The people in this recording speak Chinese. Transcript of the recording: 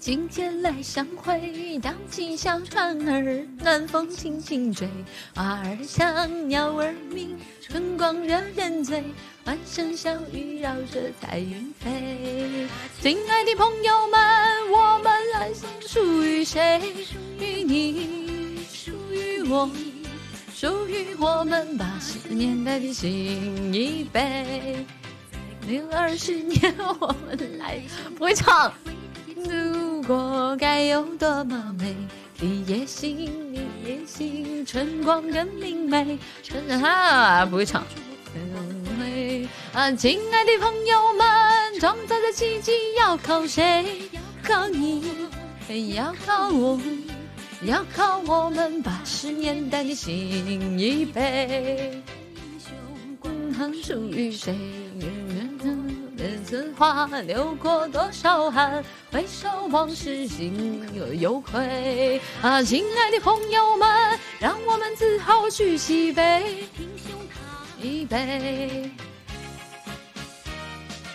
今天来相会，荡起小船儿，暖风轻轻吹，花儿香，鸟儿鸣，春光惹人醉，欢声笑语绕着彩云飞。亲爱的朋友们，我们来信属于谁？属于你，属于我，属于我们八十年代的新一辈。零二十年，我们来不会唱。我该有多么美，你也行，你也行，春光更明媚。春哈不会唱。啊，亲爱的朋友们，创造的奇迹要靠谁？靠你，要靠我，要靠我们八十年代的新一辈。属于谁？此花流过多少汗？回首往事，心有愧。啊，亲爱的朋友们，让我们自豪举起杯，一杯。